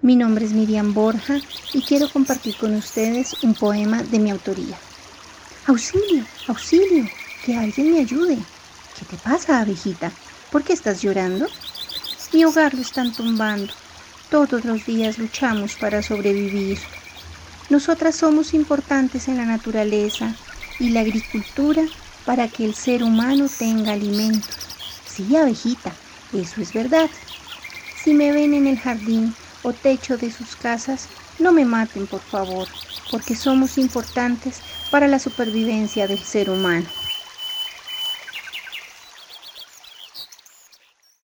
Mi nombre es Miriam Borja y quiero compartir con ustedes un poema de mi autoría. Auxilio, auxilio, que alguien me ayude. ¿Qué te pasa, abejita? ¿Por qué estás llorando? Mi hogar lo están tumbando. Todos los días luchamos para sobrevivir. Nosotras somos importantes en la naturaleza y la agricultura para que el ser humano tenga alimento. Sí, abejita, eso es verdad. Si me ven en el jardín o techo de sus casas, no me maten, por favor, porque somos importantes para la supervivencia del ser humano.